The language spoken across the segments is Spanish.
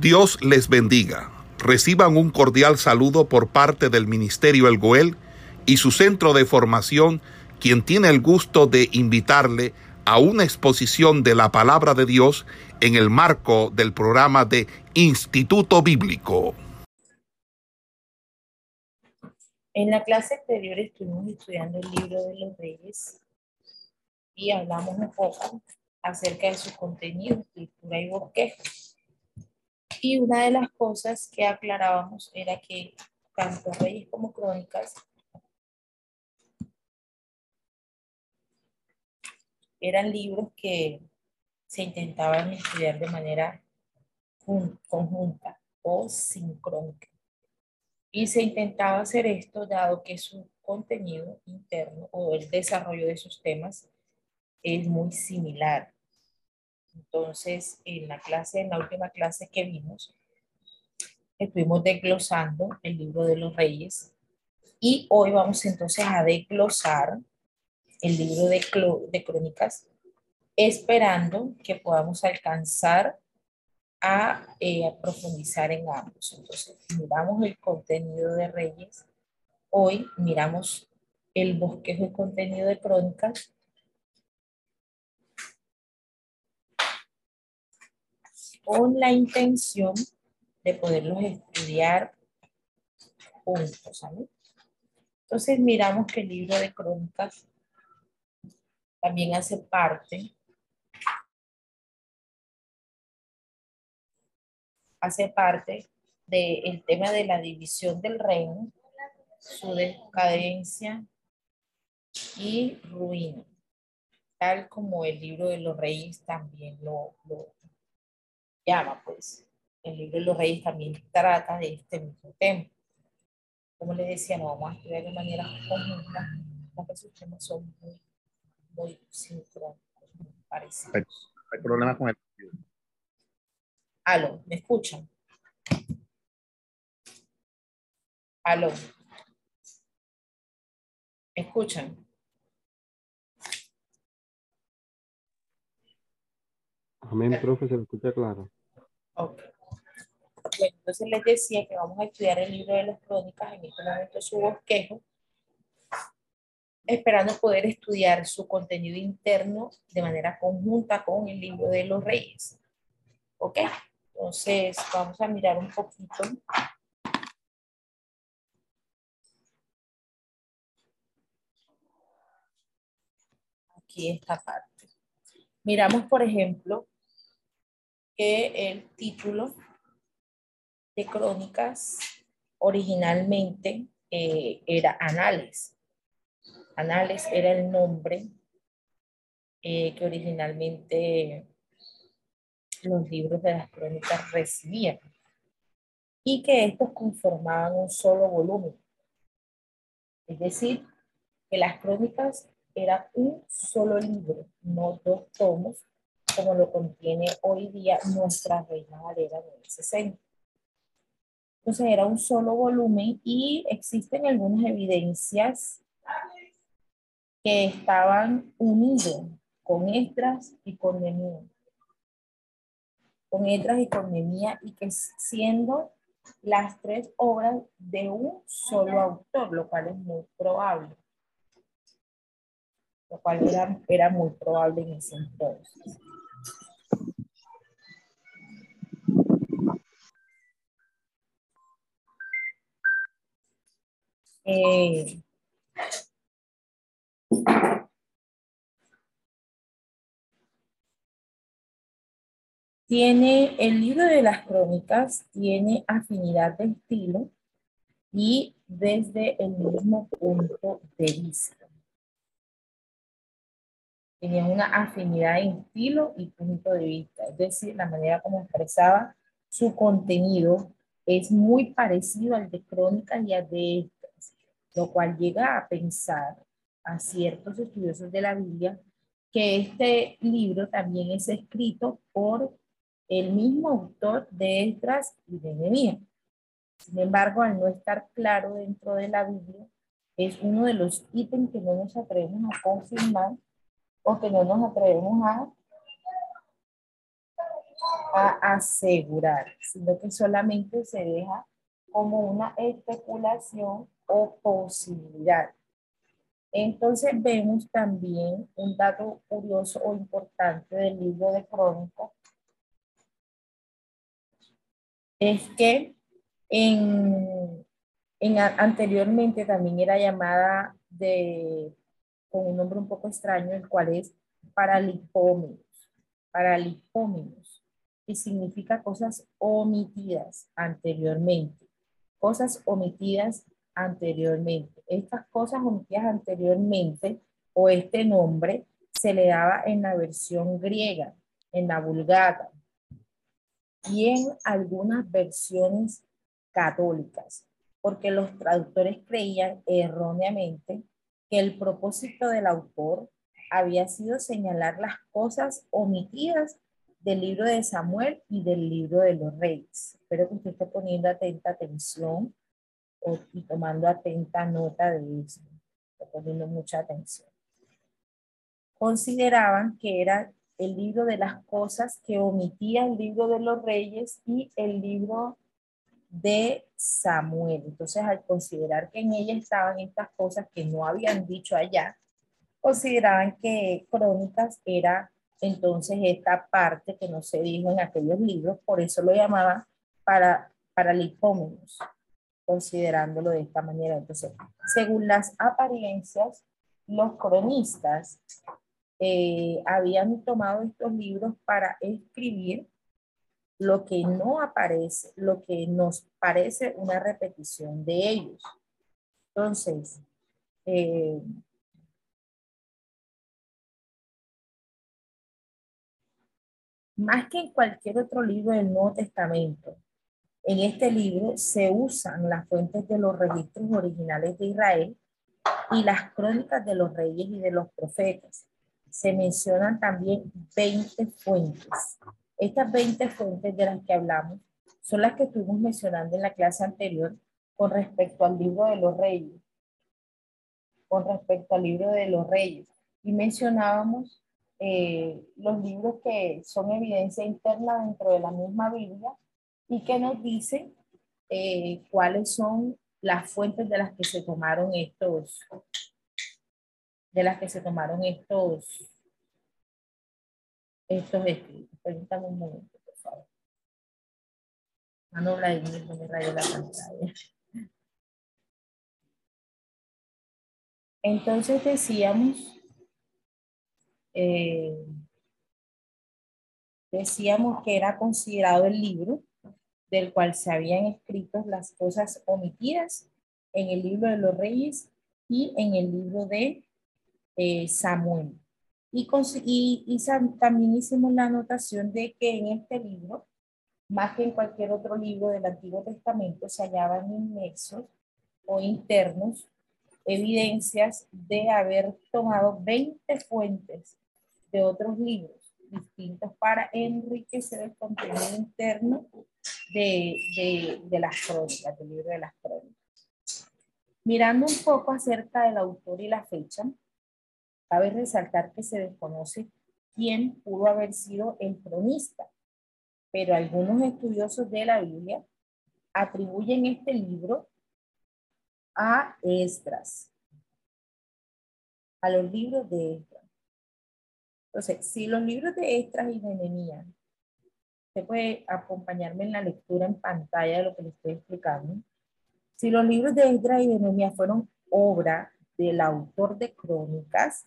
Dios les bendiga. Reciban un cordial saludo por parte del Ministerio El Goel y su centro de formación, quien tiene el gusto de invitarle a una exposición de la palabra de Dios en el marco del programa de Instituto Bíblico. En la clase anterior estuvimos estudiando el libro de los reyes y hablamos un poco acerca de su contenido, escritura y bosquejo. Y una de las cosas que aclarábamos era que tanto Reyes como Crónicas eran libros que se intentaban estudiar de manera conjunta o sincrónica. Y se intentaba hacer esto dado que su contenido interno o el desarrollo de sus temas es muy similar. Entonces, en la clase, en la última clase que vimos, estuvimos desglosando el libro de los reyes y hoy vamos entonces a desglosar el libro de, de crónicas, esperando que podamos alcanzar a, eh, a, profundizar en ambos. Entonces, miramos el contenido de Reyes, hoy miramos el bosquejo y contenido de Crónicas con la intención de poderlos estudiar juntos. Entonces miramos que el libro de crónicas también hace parte hace parte del tema de la división del reino, su decadencia y ruina, tal como el libro de los reyes también lo, llama, pues. El libro de los reyes también trata de este mismo tema. Como les decía, no vamos a estudiar de manera conjunta, porque sus temas son muy, muy sincrónicos, muy parecidos. Hay problemas con el Aló, ¿me escuchan? Aló. ¿Me escuchan? Amén, profe, se escucha claro. Ok. Bueno, entonces les decía que vamos a estudiar el libro de las crónicas, en este momento su bosquejo, esperando poder estudiar su contenido interno de manera conjunta con el libro de los reyes. ¿Ok? Entonces, vamos a mirar un poquito. Esta parte. Miramos, por ejemplo, que el título de Crónicas originalmente eh, era Anales. Anales era el nombre eh, que originalmente los libros de las crónicas recibían y que estos conformaban un solo volumen. Es decir, que las crónicas eran un solo libro, no dos tomos como lo contiene hoy día nuestra Reina Valera 960. Entonces era un solo volumen y existen algunas evidencias que estaban unidos con Estras y con Nemía. Con Estras y con Nemía y que siendo las tres obras de un solo autor, lo cual es muy probable. Lo cual era, era muy probable en ese entonces. Eh, tiene el libro de las crónicas, tiene afinidad de estilo y desde el mismo punto de vista. Tenía una afinidad en estilo y punto de vista, es decir, la manera como expresaba su contenido es muy parecido al de crónicas y al de lo cual llega a pensar a ciertos estudiosos de la Biblia que este libro también es escrito por el mismo autor de Esdras y de Nehemías. Sin embargo, al no estar claro dentro de la Biblia, es uno de los ítems que no nos atrevemos a confirmar o que no nos atrevemos a, a asegurar, sino que solamente se deja como una especulación o posibilidad. Entonces vemos también un dato curioso o importante del libro de Crónicas, es que en, en, anteriormente también era llamada de, con un nombre un poco extraño, el cual es paralipómenos, paralipómenos, y significa cosas omitidas anteriormente, cosas omitidas anteriormente. Estas cosas omitidas anteriormente o este nombre se le daba en la versión griega, en la vulgata y en algunas versiones católicas, porque los traductores creían erróneamente que el propósito del autor había sido señalar las cosas omitidas del libro de Samuel y del libro de los reyes. Espero que usted esté poniendo atenta atención y tomando atenta nota de eso, poniendo mucha atención. Consideraban que era el libro de las cosas que omitía el libro de los reyes y el libro de Samuel. Entonces, al considerar que en ella estaban estas cosas que no habían dicho allá, consideraban que Crónicas era entonces esta parte que no se dijo en aquellos libros, por eso lo llamaban para, para considerándolo de esta manera. Entonces, según las apariencias, los cronistas eh, habían tomado estos libros para escribir lo que no aparece, lo que nos parece una repetición de ellos. Entonces, eh, más que en cualquier otro libro del Nuevo Testamento, en este libro se usan las fuentes de los registros originales de Israel y las crónicas de los reyes y de los profetas. Se mencionan también 20 fuentes. Estas 20 fuentes de las que hablamos son las que estuvimos mencionando en la clase anterior con respecto al libro de los reyes. Con respecto al libro de los reyes. Y mencionábamos eh, los libros que son evidencia interna dentro de la misma Biblia y que nos dice eh, cuáles son las fuentes de las que se tomaron estos, de las que se tomaron estos, estos escritos. Permítame un momento, por favor. Mano Vladimir, rayo la pantalla. Entonces decíamos, eh, decíamos que era considerado el libro del cual se habían escrito las cosas omitidas en el libro de los reyes y en el libro de eh, Samuel. Y, y, también hicimos la anotación de que en este libro, más que en cualquier otro libro del Antiguo Testamento, se hallaban inmersos o internos evidencias de haber tomado 20 fuentes de otros libros distintos para enriquecer el contenido interno de, de, de las crónicas, del libro de las crónicas. Mirando un poco acerca del autor y la fecha, cabe resaltar que se desconoce quién pudo haber sido el cronista, pero algunos estudiosos de la Biblia atribuyen este libro a Esdras, a los libros de Esdras. Entonces, si los libros de Estras y de Nehemías, usted puede acompañarme en la lectura en pantalla de lo que le estoy explicando. Si los libros de Estras y Nehemías fueron obra del autor de crónicas,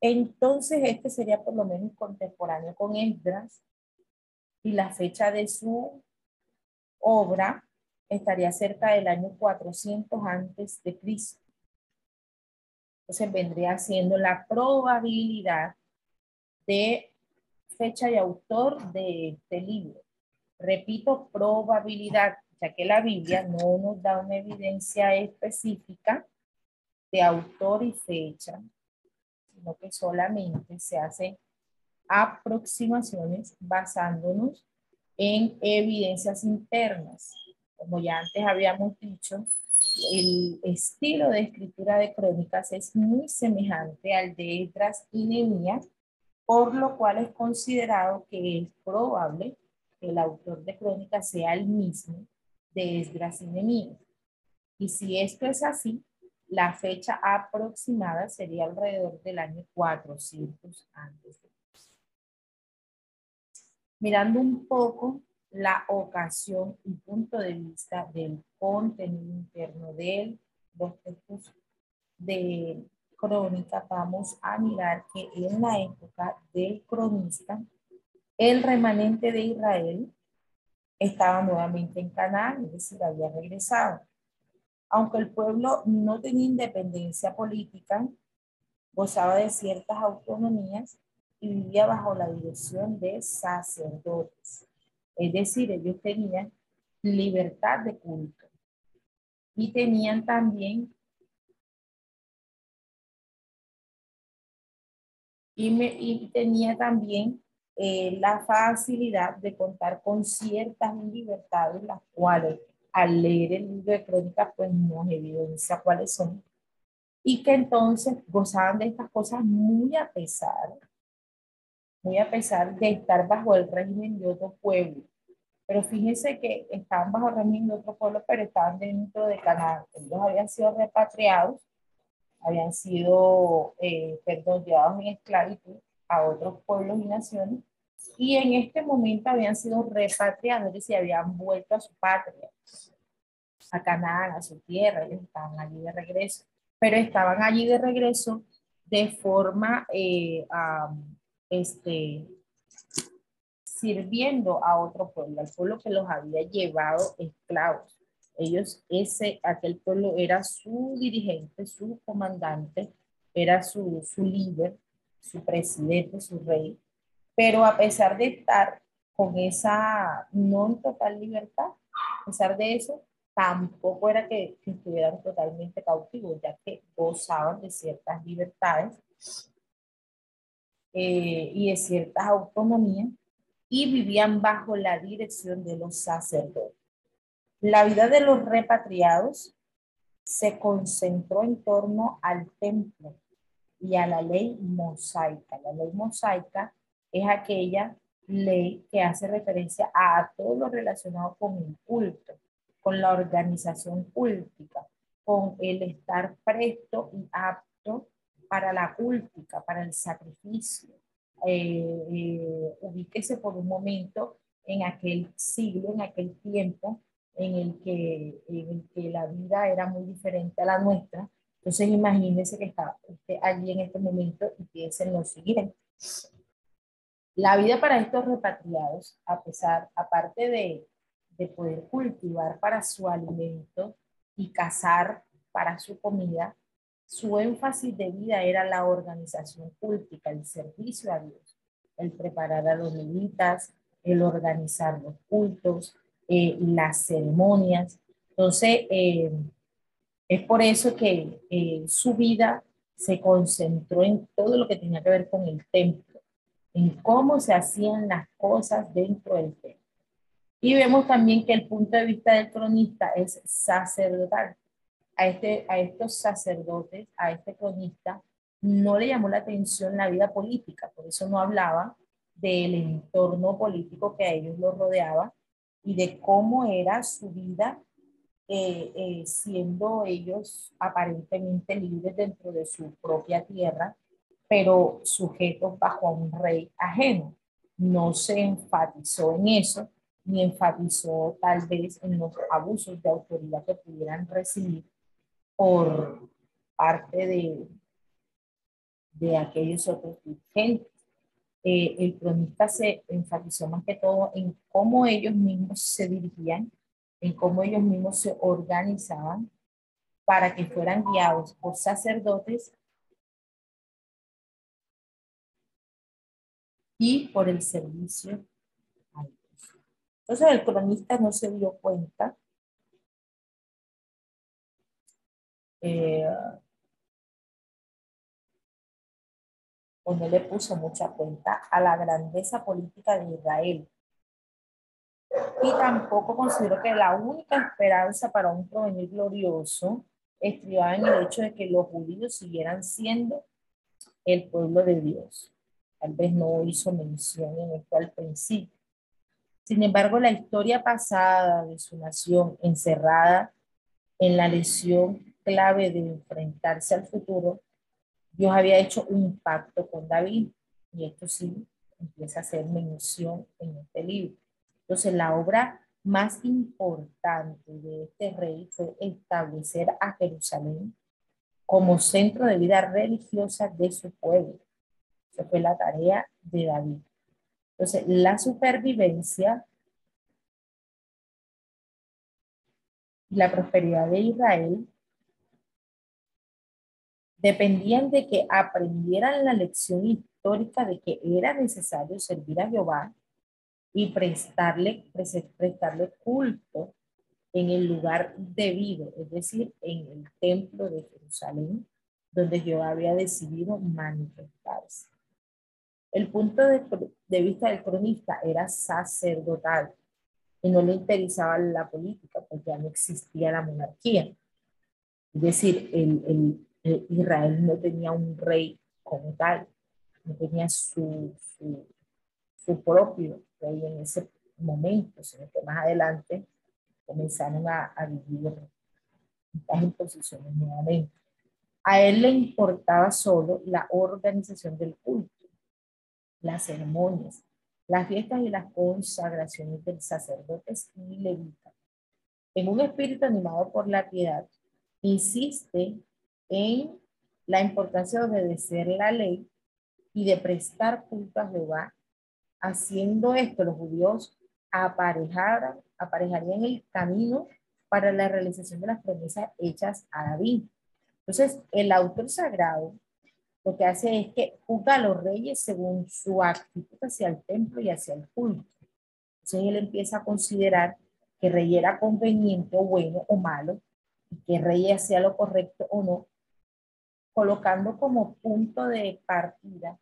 entonces este sería por lo menos contemporáneo con Esdras y la fecha de su obra estaría cerca del año 400 antes de Cristo. Entonces vendría siendo la probabilidad de fecha y autor de este libro. Repito, probabilidad, ya que la Biblia no nos da una evidencia específica de autor y fecha, sino que solamente se hacen aproximaciones basándonos en evidencias internas. Como ya antes habíamos dicho, el estilo de escritura de crónicas es muy semejante al de Esdras y Nehemías, por lo cual es considerado que es probable que el autor de crónica sea el mismo de Esdras y Nehemías. Y si esto es así, la fecha aproximada sería alrededor del año 400 antes de Mirando un poco la ocasión y punto de vista del contenido interno de los textos de crónica, vamos a mirar que en la época del cronista, el remanente de Israel estaba nuevamente en Canaán, es decir, había regresado. Aunque el pueblo no tenía independencia política, gozaba de ciertas autonomías y vivía bajo la dirección de sacerdotes. Es decir, ellos tenían libertad de culto y tenían también y, me, y tenía también eh, la facilidad de contar con ciertas libertades, las cuales al leer el libro de crónicas, pues nos evidencia cuáles son, y que entonces gozaban de estas cosas muy a pesar, muy a pesar de estar bajo el régimen de otro pueblo. Pero fíjense que estaban bajo el régimen de otro pueblo, pero estaban dentro de Canadá. Ellos habían sido repatriados, habían sido, eh, perdón, llevados en esclavitud a otros pueblos y naciones, y en este momento habían sido repatriados, es decir, habían vuelto a su patria, a Canaán, a su tierra, ellos estaban allí de regreso, pero estaban allí de regreso de forma, eh, este, sirviendo a otro pueblo, al pueblo que los había llevado esclavos. Ellos, ese, aquel pueblo era su dirigente, su comandante, era su, su líder, su presidente, su rey, pero a pesar de estar con esa no total libertad, a pesar de eso, tampoco era que, estuvieran totalmente cautivos, ya que gozaban de ciertas libertades eh, y de ciertas autonomías y vivían bajo la dirección de los sacerdotes. La vida de los repatriados se concentró en torno al templo y a la ley mosaica. La ley mosaica es aquella ley que hace referencia a todo lo relacionado con el culto, con la organización cultica, con el estar presto y apto para la cultica, para el sacrificio. Eh, eh, ubíquese por un momento en aquel siglo, en aquel tiempo en el que, en el que la vida era muy diferente a la nuestra. Entonces imagínense que está allí en este momento y piensen lo siguiente. La vida para estos repatriados, a pesar, aparte de, de poder cultivar para su alimento y cazar para su comida, su énfasis de vida era la organización cultica, el servicio a Dios, el preparar a los levitas, el organizar los cultos, eh, las ceremonias. Entonces, eh, es por eso que eh, su vida se concentró en todo lo que tenía que ver con el templo en cómo se hacían las cosas dentro del templo. Y vemos también que el punto de vista del cronista es sacerdotal. A, este, a estos sacerdotes, a este cronista, no le llamó la atención la vida política, por eso no hablaba del entorno político que a ellos los rodeaba y de cómo era su vida eh, eh, siendo ellos aparentemente libres dentro de su propia tierra pero sujetos bajo un rey ajeno. No se enfatizó en eso, ni enfatizó tal vez en los abusos de autoridad que pudieran recibir por parte de, de aquellos otros dirigentes. Eh, el cronista se enfatizó más que todo en cómo ellos mismos se dirigían, en cómo ellos mismos se organizaban para que fueran guiados por sacerdotes y por el servicio. Entonces el cronista no se dio cuenta eh, o no le puso mucha cuenta a la grandeza política de Israel. Y tampoco consideró que la única esperanza para un provenir glorioso estribaba en el hecho de que los judíos siguieran siendo el pueblo de Dios tal vez no hizo mención en esto al principio, Sin embargo, la historia pasada de su nación, encerrada en la lesión clave de enfrentarse al futuro, Dios había hecho un pacto con David, y esto sí empieza a hacer mención en este libro. Entonces, la obra más importante de este rey fue establecer a Jerusalén como centro de vida religiosa de su pueblo. Esa fue la tarea de David. Entonces, la supervivencia y la prosperidad de Israel dependían de que aprendieran la lección histórica de que era necesario servir a Jehová y prestarle, prestarle culto en el lugar debido, es decir, en el templo de Jerusalén, donde Jehová había decidido manifestarse. El punto de, vista del cronista era sacerdotal y no le interesaba la política, porque ya no existía la monarquía. Es decir, el, Israel no tenía un rey como tal, no tenía su, su, su propio rey en ese momento, sino que más adelante comenzaron a, a vivir estas imposiciones nuevamente. A él le importaba solo la organización del culto, las ceremonias, las fiestas y las consagraciones del sacerdotes y levitas. En un espíritu animado por la piedad, insiste en la importancia de obedecer la ley y de prestar culto a Jehová. Haciendo esto, los judíos aparejaran, aparejarían el camino para la realización de las promesas hechas a David. Entonces, el autor sagrado lo que hace es que juzga a los reyes según su actitud hacia el templo y hacia el culto. Entonces, él empieza a considerar que rey era conveniente o bueno o malo, y que rey hacía lo correcto o no, colocando como punto de partida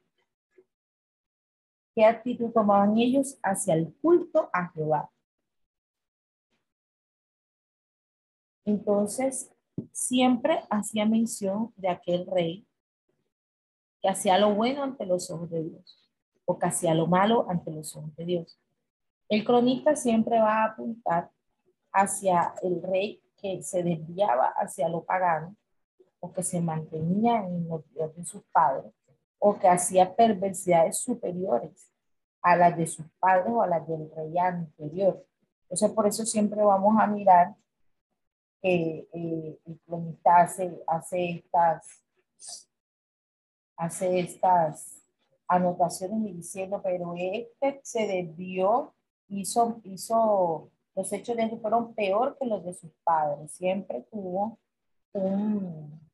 qué actitud tomaban ellos hacia el culto a Jehová. Entonces, siempre hacía mención de aquel rey que hacía lo bueno ante los ojos de Dios o que hacía lo malo ante los ojos de Dios. El cronista siempre va a apuntar hacia el rey que se desviaba hacia lo pagano o que se mantenía en los dios de sus padres o que hacía perversidades superiores a las de sus padres o a las del rey anterior. Entonces, por eso siempre vamos a mirar que eh, el cronista hace, hace, estas, hace estas anotaciones y diciendo, pero este se desvió, hizo, hizo, los hechos de él fueron peor que los de sus padres. Siempre tuvo un,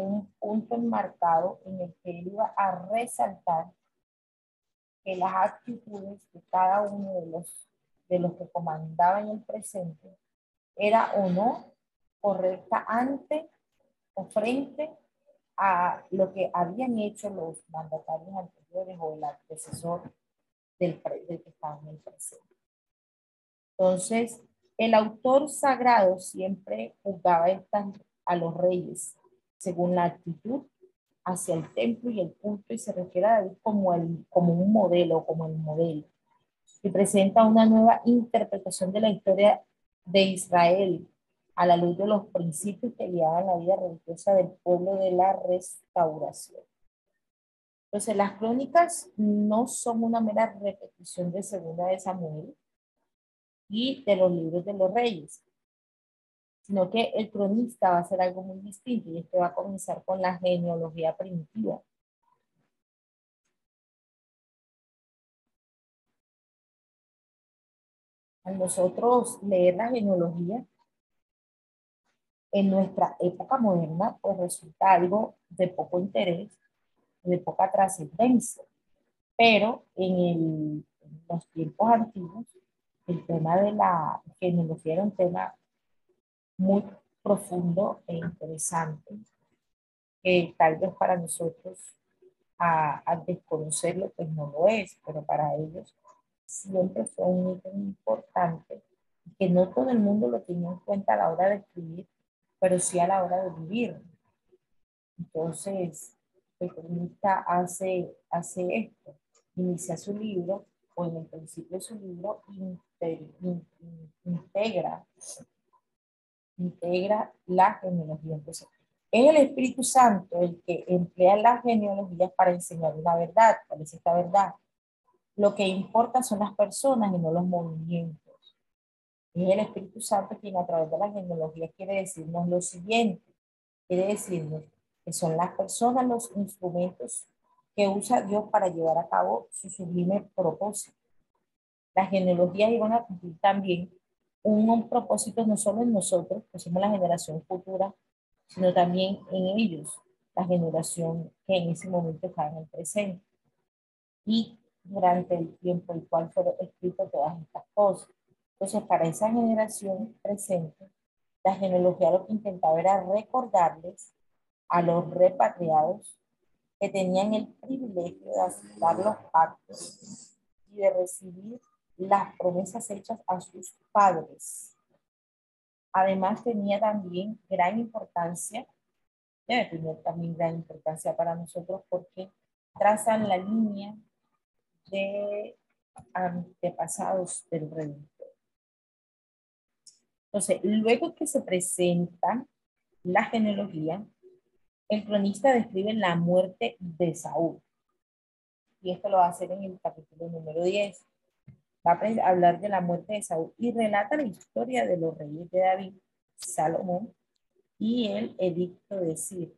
un punto enmarcado en el que él iba a resaltar que las actitudes de cada uno de los, de los que comandaba en el presente era o no correcta ante o frente a lo que habían hecho los mandatarios anteriores o el antecesor del, del que estaba en el presente. Entonces, el autor sagrado siempre juzgaba a los reyes según la actitud hacia el templo y el culto y se refiere a David como, el, como un modelo, como el modelo. Y presenta una nueva interpretación de la historia de Israel a la luz de los principios que guiaban la vida religiosa del pueblo de la restauración. Entonces, las crónicas no son una mera repetición de Segunda de Samuel y de los libros de los reyes, sino que el cronista va a hacer algo muy distinto y este va a comenzar con la genealogía primitiva. Al nosotros leer la genealogía en nuestra época moderna, pues resulta algo de poco interés, de poca trascendencia. Pero en, en los tiempos antiguos, el tema de la genealogía era un tema muy profundo e interesante, que tal vez para nosotros a, desconocerlo pues no lo es, pero para ellos siempre fue un ítem importante que no todo el mundo lo tenía en cuenta a la hora de escribir, pero sí a la hora de vivir. Entonces, el cronista hace, hace esto, inicia su libro o en el principio de su libro, integra, integra la genealogía. Entonces, es el Espíritu Santo el que emplea las genealogías para enseñar una verdad. ¿Cuál es esta verdad? Lo que importa son las personas y no los movimientos. Es el Espíritu Santo quien a través de la genealogía quiere decirnos lo siguiente. Quiere decirnos que son las personas los instrumentos que usa Dios para llevar a cabo su sublime propósito. Las genealogías iban a cumplir también un, un propósito no solo en nosotros, que somos la generación futura, sino también en ellos, la generación que en ese momento está en el presente. Y durante el tiempo el cual fueron escritas todas estas cosas. Entonces, para esa generación presente, la genealogía lo que intentaba era recordarles a los repatriados que tenían el privilegio de aceptar los pactos y de recibir las promesas hechas a sus padres Además tenía también gran importancia, debe tener también gran importancia para nosotros porque trazan la línea de antepasados del Redentor. Entonces, luego que se presenta la genealogía, el cronista describe la muerte de Saúl. Y esto lo va a hacer en el capítulo número 10 va a hablar de la muerte de Saúl y relata la historia de los reyes de David, Salomón y el edicto de Ciro.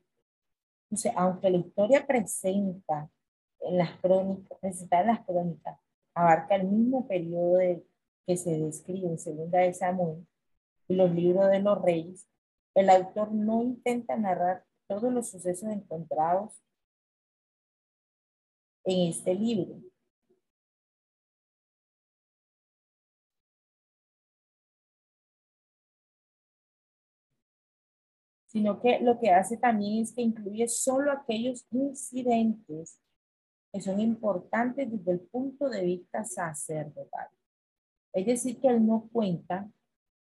Entonces, aunque la historia presenta en las crónicas, presenta en las crónicas, abarca el mismo periodo que se describe en Segunda de Samuel y los libros de los reyes, el autor no intenta narrar todos los sucesos encontrados en este libro, sino que lo que hace también es que incluye solo aquellos incidentes que son importantes desde el punto de vista sacerdotal. Es decir, que él no cuenta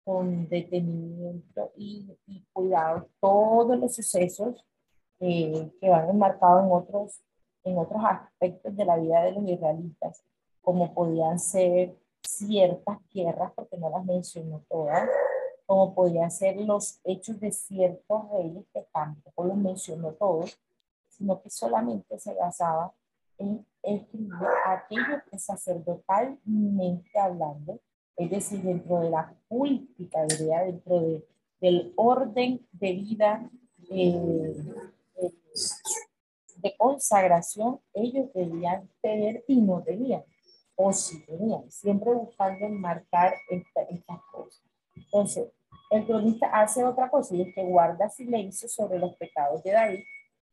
con detenimiento y, cuidado todos los sucesos eh, que van enmarcados en otros, en otros aspectos de la vida de los israelitas, como podían ser ciertas tierras, porque no las mencionó todas, como podían ser los hechos de ciertos reyes, que tampoco los mencionó todos, sino que solamente se basaba en escribir aquello que sacerdotalmente hablando, es decir, dentro de la política, dentro de, del orden de vida eh, de, consagración, ellos debían tener y no tenían, o si tenían, siempre buscando enmarcar estas cosas. Entonces, el cronista hace otra cosa y es que guarda silencio sobre los pecados de David,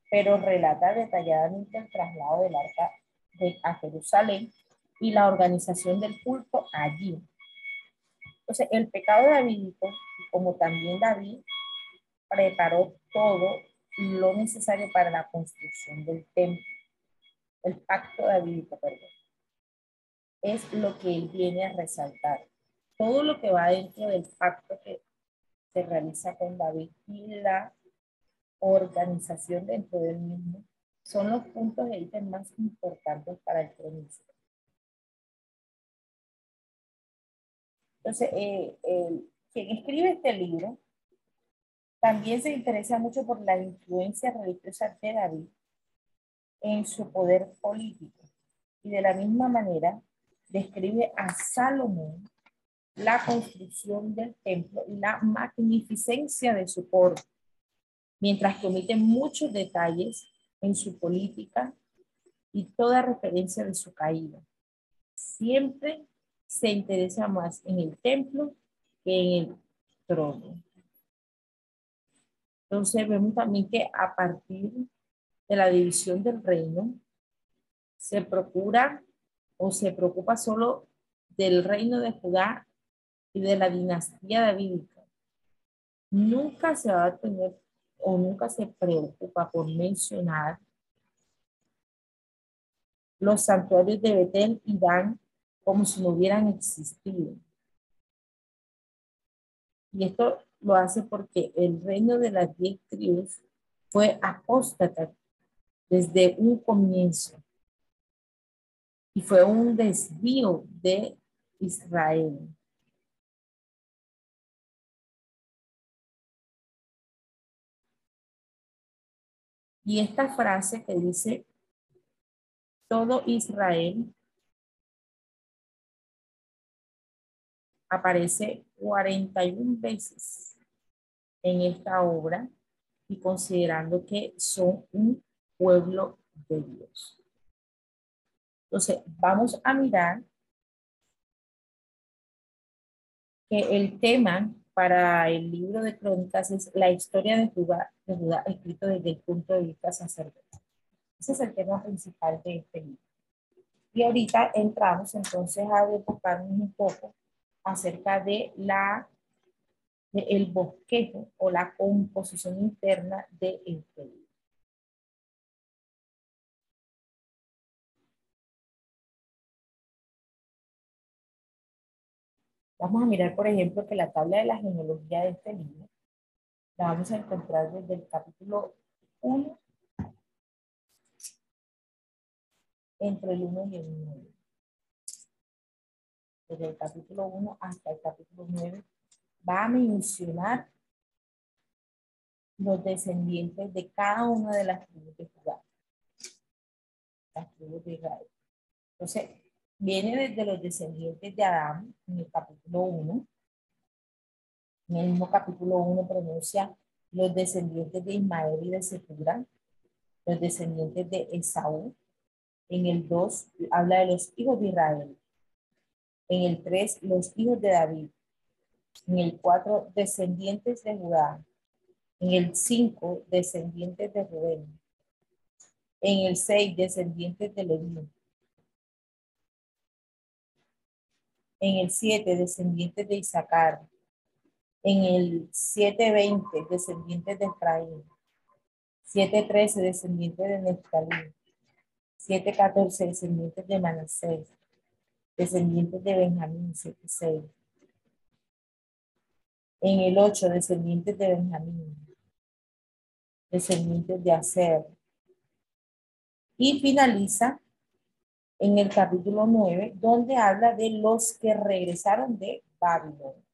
pero relata detalladamente el traslado del arca de, a Jerusalén y la organización del culto allí. Entonces, el pecado de David, como también David, preparó todo lo necesario para la construcción del templo. El pacto davídico, perdón. Es lo que él viene a resaltar. Todo lo que va dentro del pacto que se realiza con David y la organización dentro del mismo son los puntos de ítem más importantes para el cronista. Entonces, eh, quien escribe este libro también se interesa mucho por la influencia religiosa de David en su poder político. Y de la misma manera, describe a Salomón la construcción del templo y la magnificencia de su coro, mientras que omite muchos detalles en su política y toda referencia de su caída. Siempre se interesa más en el templo que en el trono. Entonces vemos también que a partir de la división del reino, se procura o se preocupa solo del reino de Judá y de la dinastía davídica, nunca se va a tener o nunca se preocupa por mencionar los santuarios de Betel y Dan como si no hubieran existido. Y esto lo hace porque el reino de las diez tribus fue apóstata desde un comienzo. Y fue un desvío de Israel. Y esta frase que dice, todo Israel aparece 41 veces en esta obra y considerando que son un pueblo de Dios. Entonces, vamos a mirar que el tema para el libro de crónicas es la historia de Judá, de Judá escrito desde el punto de vista sacerdotal. Ese es el tema principal de este libro. Y ahorita entramos entonces a enfocarnos un poco acerca de la de el bosquejo o la composición interna de este libro. Vamos a mirar, por ejemplo, que la tabla de la genealogía de este libro la vamos a encontrar desde el capítulo 1 entre el 1 y el 9. Desde el capítulo 1 hasta el capítulo 9 va a mencionar los descendientes de cada una de las tribus de Judá. Las tribus de Israel. Entonces, viene desde los descendientes de Adán en el capítulo 1. En el mismo capítulo 1 pronuncia los descendientes de Ismael y de Sephora, los descendientes de Esaú. En el 2 habla de los hijos de Israel. En el 3, los hijos de David. En el 4, descendientes de Judá. En el 5, descendientes de Rubén. En el 6, descendientes de Leví. En el 7, descendientes de Isaacar. En el 7.20, descendientes de Efraín. 7.13, descendientes de Neftalí. 7.14, descendientes de Manasés. Descendientes de Benjamín, 7.6. En el 8, descendientes de Benjamín. Descendientes de Aser. Y finaliza en el capítulo 9, donde habla de los que regresaron de Babilonia.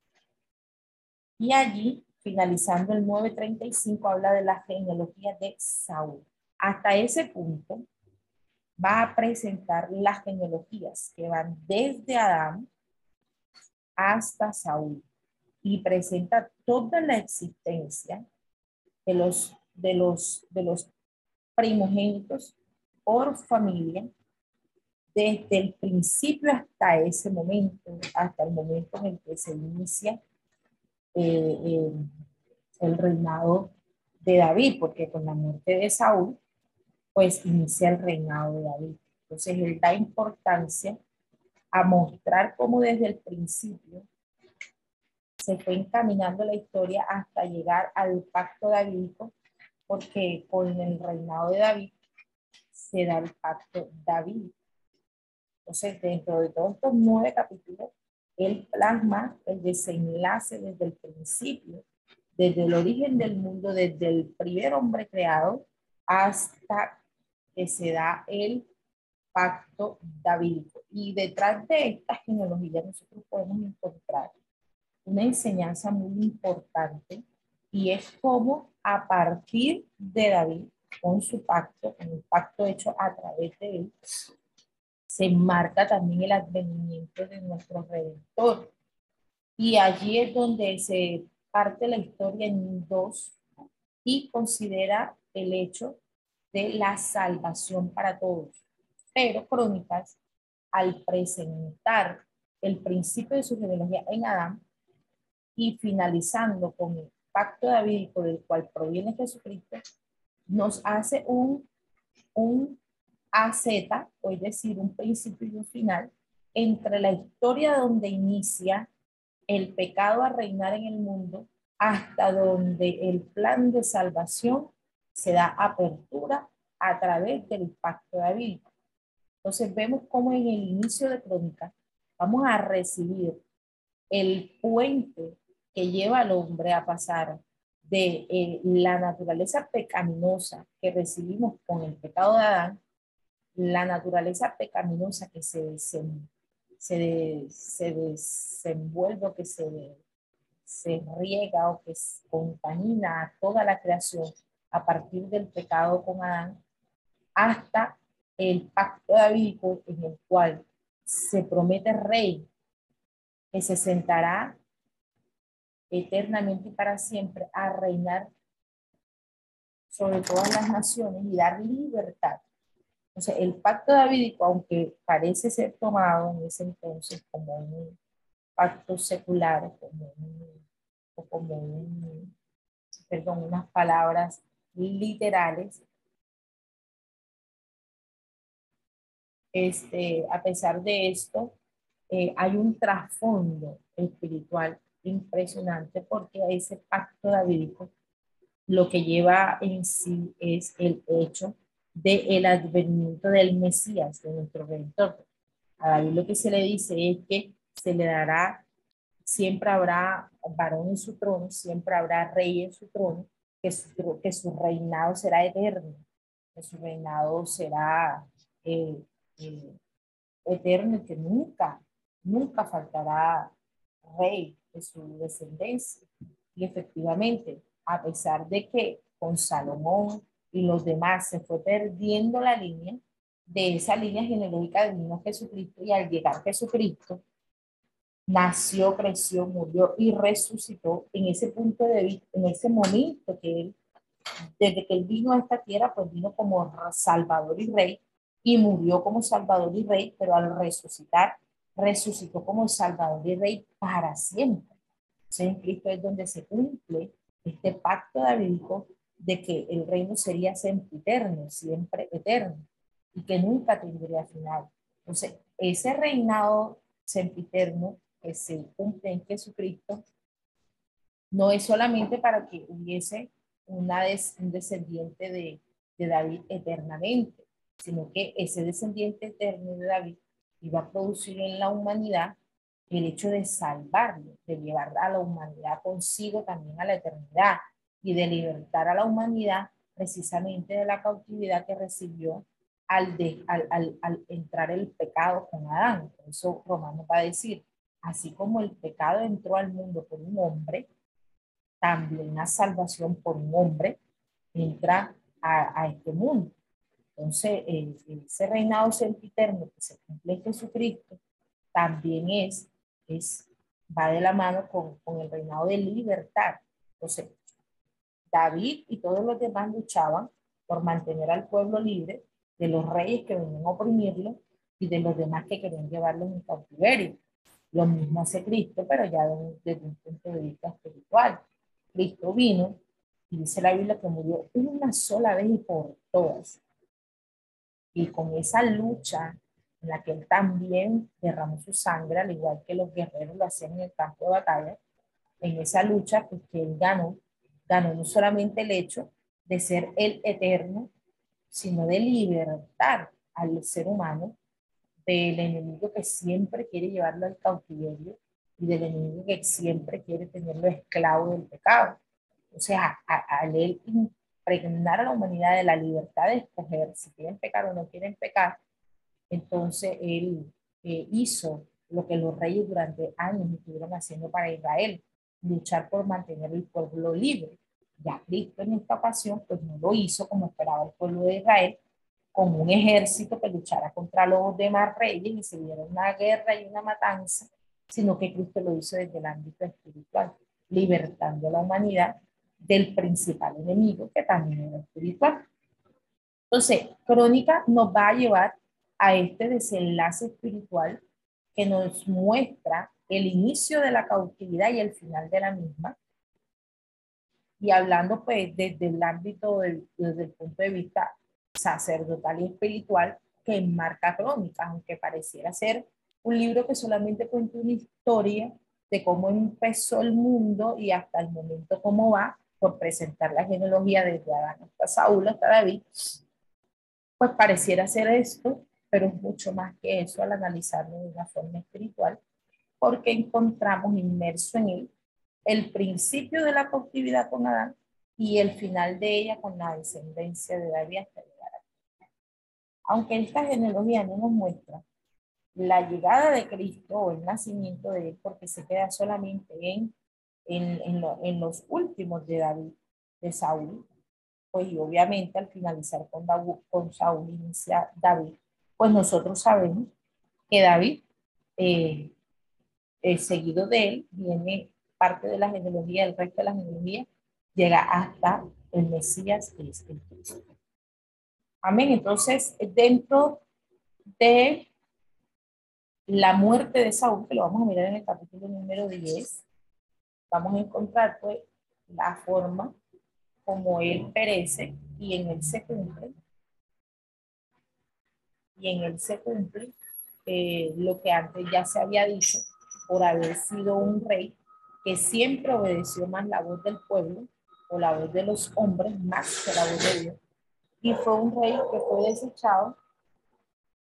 Y allí, finalizando el 9.35, habla de la genealogía de Saúl. Hasta ese punto, va a presentar las genealogías que van desde Adán hasta Saúl y presenta toda la existencia de los, de los, de los primogénitos por familia desde el principio hasta ese momento, hasta el momento en el que se inicia eh, el reinado de David, porque con la muerte de Saúl, pues inicia el reinado de David. Entonces él da importancia a mostrar cómo desde el principio se fue encaminando la historia hasta llegar al pacto davídico, porque con el reinado de David se da el pacto David. Entonces, dentro de todos estos nueve capítulos, él plasma el desenlace desde el principio, desde el origen del mundo, desde el primer hombre creado hasta que se da el pacto davídico. Y detrás de esta genealogía nosotros podemos encontrar una enseñanza muy importante y es cómo a partir de David, con su pacto, con el pacto hecho a través de él, se marca también el advenimiento de nuestro Redentor. Y allí es donde se parte la historia en dos y considera el hecho de la salvación para todos. Pero Crónicas, al presentar el principio de su genealogía en Adán y finalizando con el pacto davídico del cual proviene Jesucristo, nos hace un, un AZ, o es decir, un principio y un final, entre la historia donde inicia el pecado a reinar en el mundo hasta donde el plan de salvación se da apertura a través del pacto de David. Entonces vemos cómo en el inicio de Crónica vamos a recibir el puente que lleva al hombre a pasar de eh, la naturaleza pecaminosa que recibimos con el pecado de Adán la naturaleza pecaminosa que se, se, se, desenvuelve que se, se riega o que contamina a toda la creación a partir del pecado con Adán, hasta el pacto davídico en el cual se promete rey que se sentará eternamente y para siempre a reinar sobre todas las naciones y dar libertad. Entonces, el pacto davídico, aunque parece ser tomado en ese entonces como un pacto secular, como o como un, perdón, unas palabras literales, este, a pesar de esto, eh, hay un trasfondo espiritual impresionante porque ese pacto davídico lo que lleva en sí es el hecho del el advenimiento del Mesías, de nuestro Redentor. A David lo que se le dice es que se le dará, siempre habrá varón en su trono, siempre habrá rey en su trono, que su, que su reinado será eterno, que su reinado será eh, eh, eterno que nunca, nunca faltará rey de su descendencia. Y efectivamente, a pesar de que con Salomón y los demás se fue perdiendo la línea de esa línea genealógica del niño Jesucristo y al llegar Jesucristo, nació, creció, murió y resucitó en ese punto de vista, en ese momento que él, desde que él vino a esta tierra, pues vino como Salvador y Rey y murió como Salvador y Rey, pero al resucitar, resucitó como Salvador y Rey para siempre. Entonces en Cristo es donde se cumple este pacto davídico de que el reino sería siempre eterno, siempre eterno, y que nunca tendría final. Entonces, ese reinado sempiterno que se cumple en Jesucristo no es solamente para que hubiese una un descendiente de, de David eternamente, sino que ese descendiente eterno de David iba a producir en la humanidad el hecho de salvarlo, de llevar a la humanidad consigo también a la eternidad y de libertar a la humanidad precisamente de la cautividad que recibió al, de, al, al, entrar el pecado con Adán. Por eso Romano va a decir, así como el pecado entró al mundo por un hombre, también la salvación por un hombre entra a, a este mundo. Entonces, ese reinado sempiterno que se cumple en Jesucristo también es es, va de la mano con, con el reinado de libertad. Entonces, David y todos los demás luchaban por mantener al pueblo libre de los reyes que venían a oprimirlo y de los demás que querían llevarlo en cautiverio. Lo mismo hace Cristo, pero ya desde un punto de vista espiritual. Cristo vino y dice la Biblia que murió una sola vez y por todas. Y con esa lucha en la que él también derramó su sangre, al igual que los guerreros lo hacían en el campo de batalla, en esa lucha, pues que él ganó, ganó no solamente el hecho de ser el eterno, sino de libertar al ser humano del enemigo que siempre quiere llevarlo al cautiverio y del enemigo que siempre quiere tenerlo esclavo del pecado. Sea, al él impregnar a la humanidad de la libertad de escoger si quieren pecar o no quieren pecar, entonces él eh, hizo lo que los reyes durante años estuvieron haciendo para Israel, luchar por mantener el pueblo libre. Ya Cristo en esta ocasión pues no lo hizo como esperaba el pueblo de Israel, con un ejército que luchara contra los demás reyes y se diera una guerra y una matanza, sino que Cristo lo hizo desde el ámbito espiritual, libertando a la humanidad del principal enemigo que también era espiritual. Entonces, Crónica nos va a llevar a este desenlace espiritual que nos muestra el inicio de la cautividad y el final de la misma. Y hablando pues desde el ámbito, desde el punto de vista sacerdotal y espiritual que enmarca crónica, aunque pareciera ser un libro que solamente cuenta una historia de cómo empezó el mundo y hasta el momento cómo va, por presentar la genealogía desde Adán hasta Saúl hasta David, pues pareciera ser esto pero es mucho más que eso al analizarlo de una forma espiritual, porque encontramos inmerso en él el principio de la cautividad con Adán y el final de ella con la descendencia de David hasta llegar Aunque esta genealogía no nos muestra la llegada de Cristo o el nacimiento de él, porque se queda solamente en, en, en, los últimos de David, de Saúl, pues y obviamente al finalizar con Saúl inicia David, pues nosotros sabemos que David, eh, eh, seguido de él, viene parte de la genealogía, el resto de la genealogía, llega hasta el Mesías, que es el Cristo. Amén. Entonces, dentro de la muerte de Saúl, que lo vamos a mirar en el capítulo número 10, vamos a encontrar pues la forma como él perece y en él se cumple. Y en él se cumple eh, lo que antes ya se había dicho por haber sido un rey que siempre obedeció más la voz del pueblo o la voz de los hombres más que la voz de Dios. Y fue un rey que fue desechado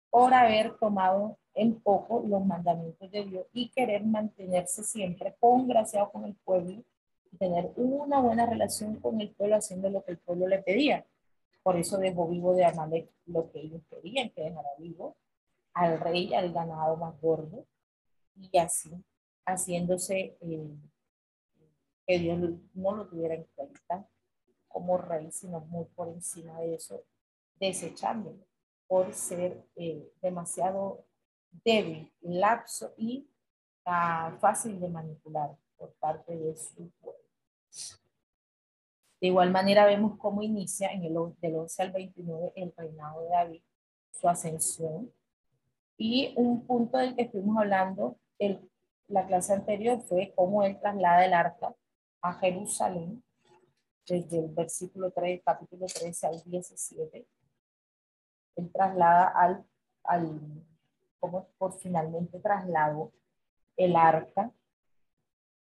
por haber tomado en poco los mandamientos de Dios y querer mantenerse siempre congraciado con el pueblo y tener una buena relación con el pueblo haciendo lo que el pueblo le pedía. Por eso dejó vivo de Amalek lo que ellos querían, que dejara vivo al rey, al ganado más gordo, y así haciéndose eh, que Dios no lo tuviera en cuenta como rey, sino muy por encima de eso, desechándolo por ser eh, demasiado débil, lapso y uh, fácil de manipular por parte de su pueblo. De igual manera vemos cómo inicia en el del 11 al 29 el reinado de David, su ascensión. Y un punto del que estuvimos hablando el, la clase anterior fue cómo él traslada el arca a Jerusalén desde el versículo 3, capítulo 13 al 17. Él traslada al, al como por finalmente trasladó el arca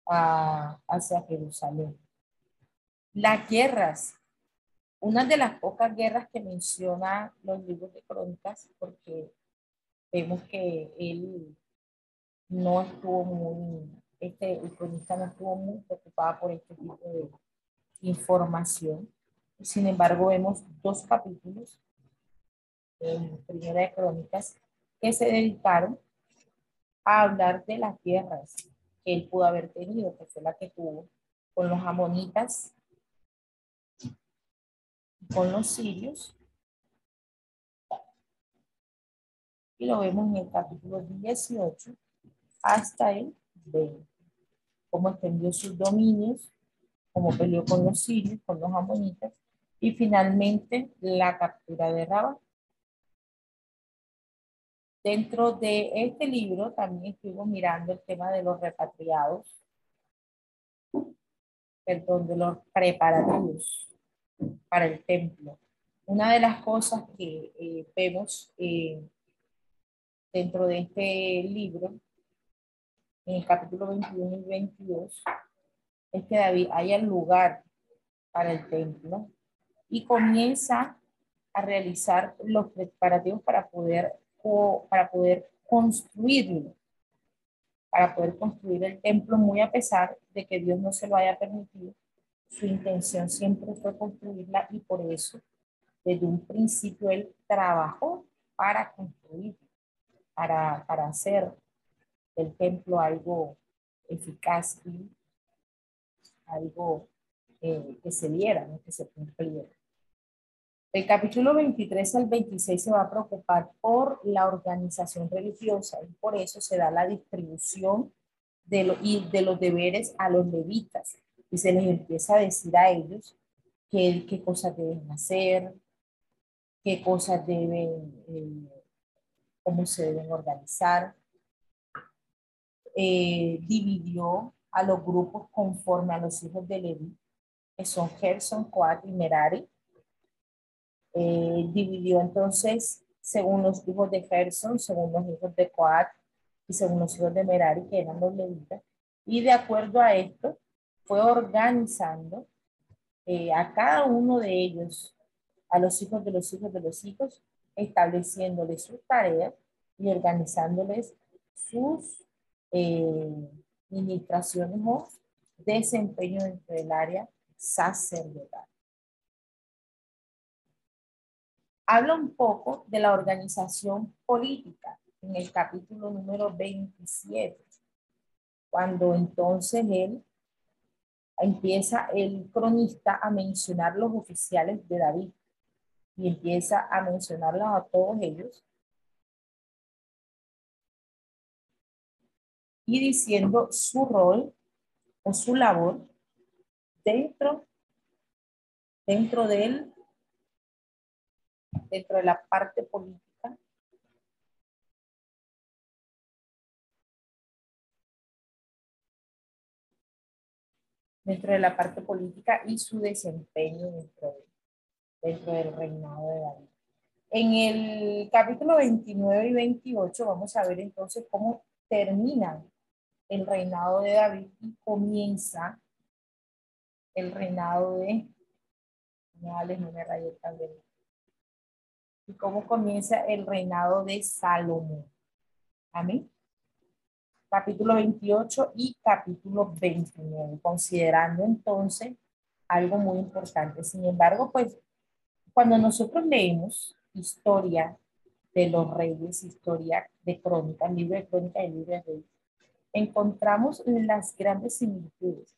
a, hacia Jerusalén. Las guerras, una de las pocas guerras que menciona los libros de crónicas, porque vemos que él no estuvo muy, este, el cronista no estuvo muy preocupado por este tipo de información. Sin embargo, vemos dos capítulos en Primera de Crónicas que se dedicaron a hablar de las guerras que él pudo haber tenido, que fue la que tuvo con los amonitas, con los sirios. Y lo vemos en el capítulo 18 hasta el 20. Cómo extendió sus dominios, cómo peleó con los sirios, con los amonitas, y finalmente la captura de Rabat. Dentro de este libro también estuvimos mirando el tema de los repatriados, perdón, de los preparativos para el templo. Una de las cosas que eh, vemos eh, dentro de este libro, en el capítulo 21 y 22, es que David haya lugar para el templo y comienza a realizar los preparativos para poder para poder construirlo, para poder construir el templo, muy a pesar de que Dios no se lo haya permitido. Su intención siempre fue construirla y por eso, desde un principio, él trabajó para construir, para, para hacer el templo algo eficaz y algo eh, que se diera, que se cumpliera. El capítulo 23 al 26 se va a preocupar por la organización religiosa y por eso se da la distribución de, lo, y de los deberes a los levitas y se les empieza a decir a ellos qué, qué cosas deben hacer, qué cosas deben, eh, cómo se deben organizar. Eh, dividió a los grupos conforme a los hijos de Leví, que son Gerson, Coat y Merari eh, dividió entonces según los hijos de Gerson, según los hijos de Coat y según los hijos de Merari, que eran los levitas. Y de acuerdo a esto, fue organizando eh, a cada uno de ellos, a los hijos de los hijos de los hijos, estableciéndoles sus tareas y organizándoles sus eh, o desempeño dentro del área sacerdotal. habla un poco de la organización política en el capítulo número 27, cuando entonces él empieza el cronista a mencionar los oficiales de David y empieza a mencionarlos a todos ellos y diciendo su rol o su labor dentro, dentro de él, dentro de la parte política. dentro de la parte política y su desempeño dentro, dentro del reinado de David. En el capítulo 29 y 28 vamos a ver entonces cómo terminan el reinado de David y comienza el reinado de y cómo comienza el reinado de Salomón. Amén. Capítulo 28 y capítulo 29, considerando entonces algo muy importante. Sin embargo, pues cuando nosotros leemos historia de los reyes, historia de crónicas, libro de crónicas y libro de reyes, encontramos las grandes similitudes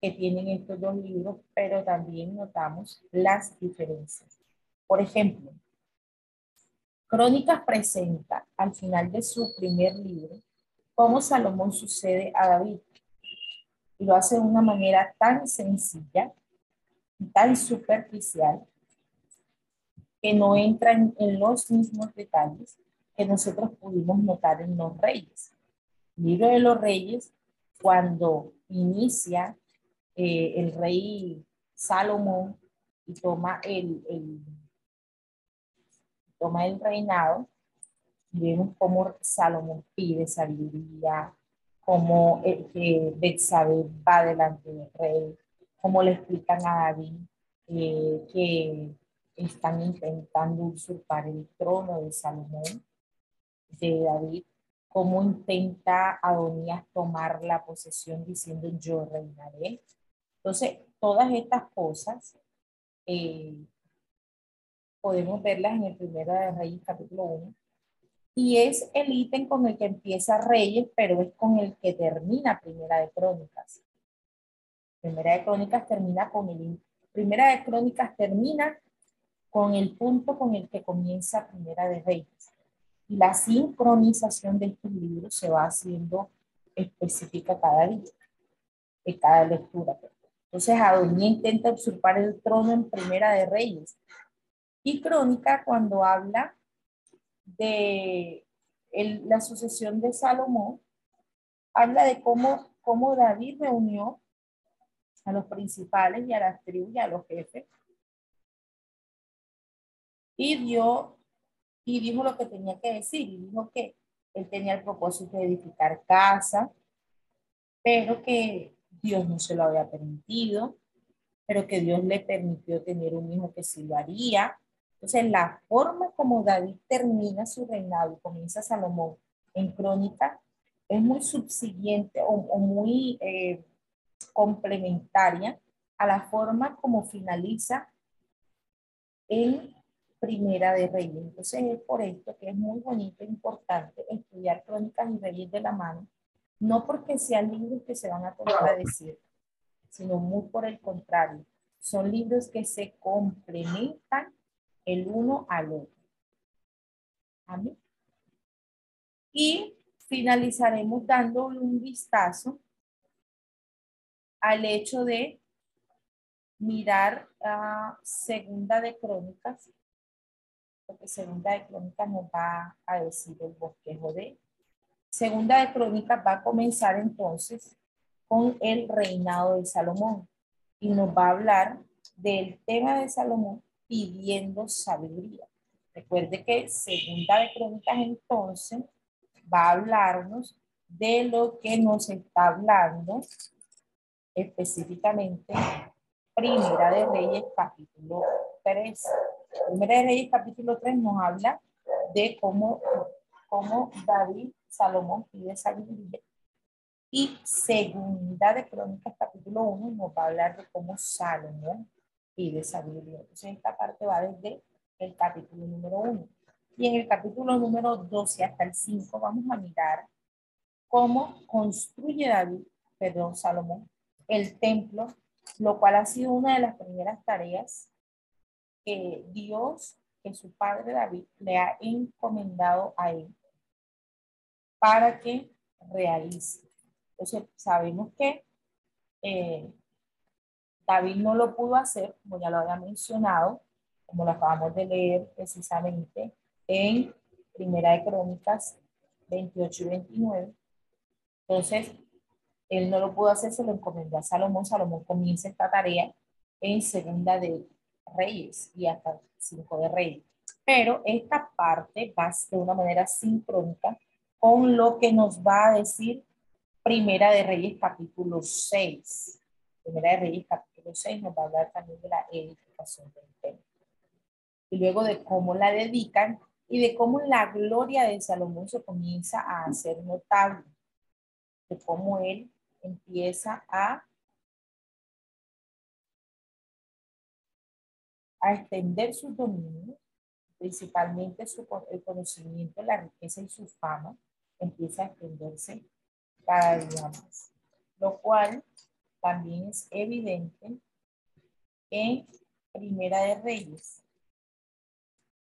que tienen estos dos libros, pero también notamos las diferencias. Por ejemplo, Crónicas presenta al final de su primer libro cómo Salomón sucede a David. Y lo hace de una manera tan sencilla, tan superficial, que no entra en, en los mismos detalles que nosotros pudimos notar en los reyes libro de los reyes, cuando inicia eh, el rey Salomón y toma el, toma el reinado, vemos cómo Salomón pide sabiduría, cómo eh, Betsabé va delante del rey, cómo le explican a David eh, que están intentando usurpar el trono de Salomón, de David, cómo intenta Adonías tomar la posesión diciendo yo reinaré. Entonces, todas estas cosas eh, podemos verlas en el primero de Reyes capítulo 1. Y es el ítem con el que empieza Reyes, pero es con el que termina Primera de Crónicas. Primera de Crónicas termina con el... Primera de Crónicas termina con el punto con el que comienza Primera de Reyes la sincronización de estos libros se va haciendo específica cada día, de cada lectura. Entonces, Adonía intenta usurpar el trono en Primera de Reyes. Y Crónica, cuando habla de la sucesión de Salomón, habla de cómo, cómo David reunió a los principales y a las tribus y a los jefes y dio y dijo lo que tenía que decir y dijo que él tenía el propósito de edificar casa, pero que Dios no se lo había permitido, pero que Dios le permitió tener un hijo que sí lo haría. Entonces, la forma como David termina su reinado y comienza Salomón en crónica es muy subsiguiente o, muy eh, complementaria a la forma como finaliza en Primera de Reyes. Entonces es por esto que es muy bonito e importante estudiar Crónicas y Reyes de la mano, no porque sean libros que se van a contradecir, sino muy por el contrario. Son libros que se complementan el uno al otro. Amén. Y finalizaremos dando un vistazo al hecho de mirar a Segunda de Crónicas que Segunda de Crónicas nos va a decir el bosquejo de. Segunda de Crónicas va a comenzar entonces con el reinado de Salomón y nos va a hablar del tema de Salomón pidiendo sabiduría. Recuerde que Segunda de Crónicas entonces va a hablarnos de lo que nos está hablando específicamente Primera de Reyes capítulo 3. Primera de Reyes capítulo 3 nos habla de cómo, cómo David, Salomón pide sabiduría. Y segunda de Crónicas capítulo 1 nos va a hablar de cómo Salomón pide sabiduría. Entonces esta parte va desde el capítulo número 1. Y en el capítulo número 12 hasta el 5 vamos a mirar cómo construye David, perdón, Salomón, el templo, lo cual ha sido una de las primeras tareas que Dios, que su padre David, le ha encomendado a él para que realice. Entonces, sabemos que eh, David no lo pudo hacer, como ya lo había mencionado, como lo acabamos de leer precisamente en Primera de Crónicas 28 y 29. Entonces, él no lo pudo hacer, se lo encomendó a Salomón. Salomón comienza esta tarea en Segunda de Reyes y hasta Cinco de Reyes. Pero esta parte va de una manera sincrónica con lo que nos va a decir Primera de Reyes capítulo 6. Primera de Reyes capítulo 6 nos va a hablar también de la edificación del templo. Y luego de cómo la dedican y de cómo la gloria de Salomón se comienza a hacer notable. De cómo él empieza a, a extender su dominio, principalmente su, el conocimiento, la riqueza y su fama, empieza a extenderse cada día más, lo cual también es evidente en Primera de Reyes,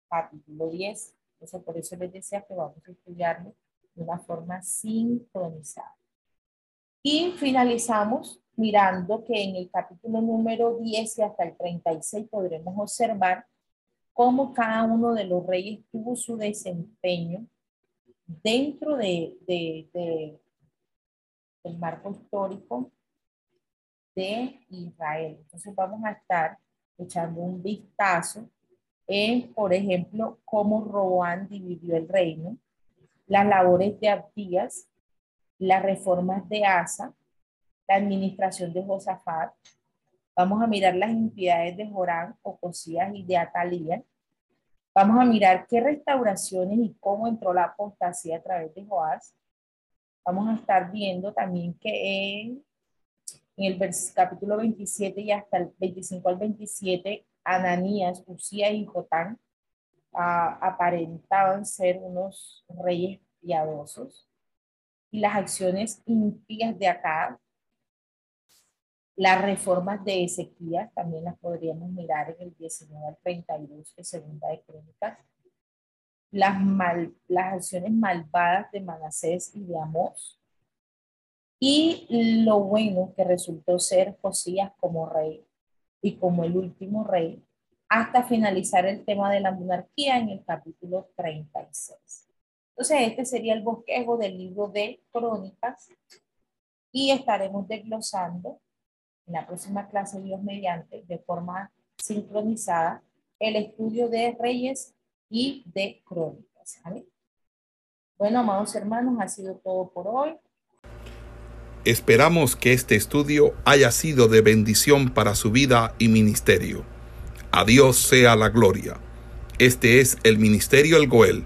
capítulo 10. Entonces, por eso les decía que vamos a estudiarlo de una forma sincronizada. Y finalizamos mirando que en el capítulo número 10 y hasta el 36 podremos observar cómo cada uno de los reyes tuvo su desempeño dentro de, de, del marco histórico de Israel. Entonces vamos a estar echando un vistazo en, por ejemplo, cómo Roán dividió el reino, las labores de Abdías, las reformas de Asa, la administración de Josafat. Vamos a mirar las impiedades de Jorán, Ocosías y de Atalía. Vamos a mirar qué restauraciones y cómo entró la apostasía a través de Joás. Vamos a estar viendo también que en, el capítulo 27 y hasta el 25 al 27, Ananías, Usías y Jotán ah, aparentaban ser unos reyes piadosos. Y las acciones impías de acá, las reformas de Ezequías, también las podríamos mirar en el 19 al 32 de Segunda de Crónicas. Las, mal, las acciones malvadas de Manasés y de Amós. Y lo bueno que resultó ser Josías como rey y como el último rey, hasta finalizar el tema de la monarquía en el capítulo 36. Entonces, este sería el bosquejo del libro de Crónicas y estaremos desglosando en la próxima clase, Dios mediante, de forma sincronizada, el estudio de reyes y de crónicas. Bueno, amados hermanos, ha sido todo por hoy. Esperamos que este estudio haya sido de bendición para su vida y ministerio. A Dios sea la gloria. Este es el Ministerio El Goel,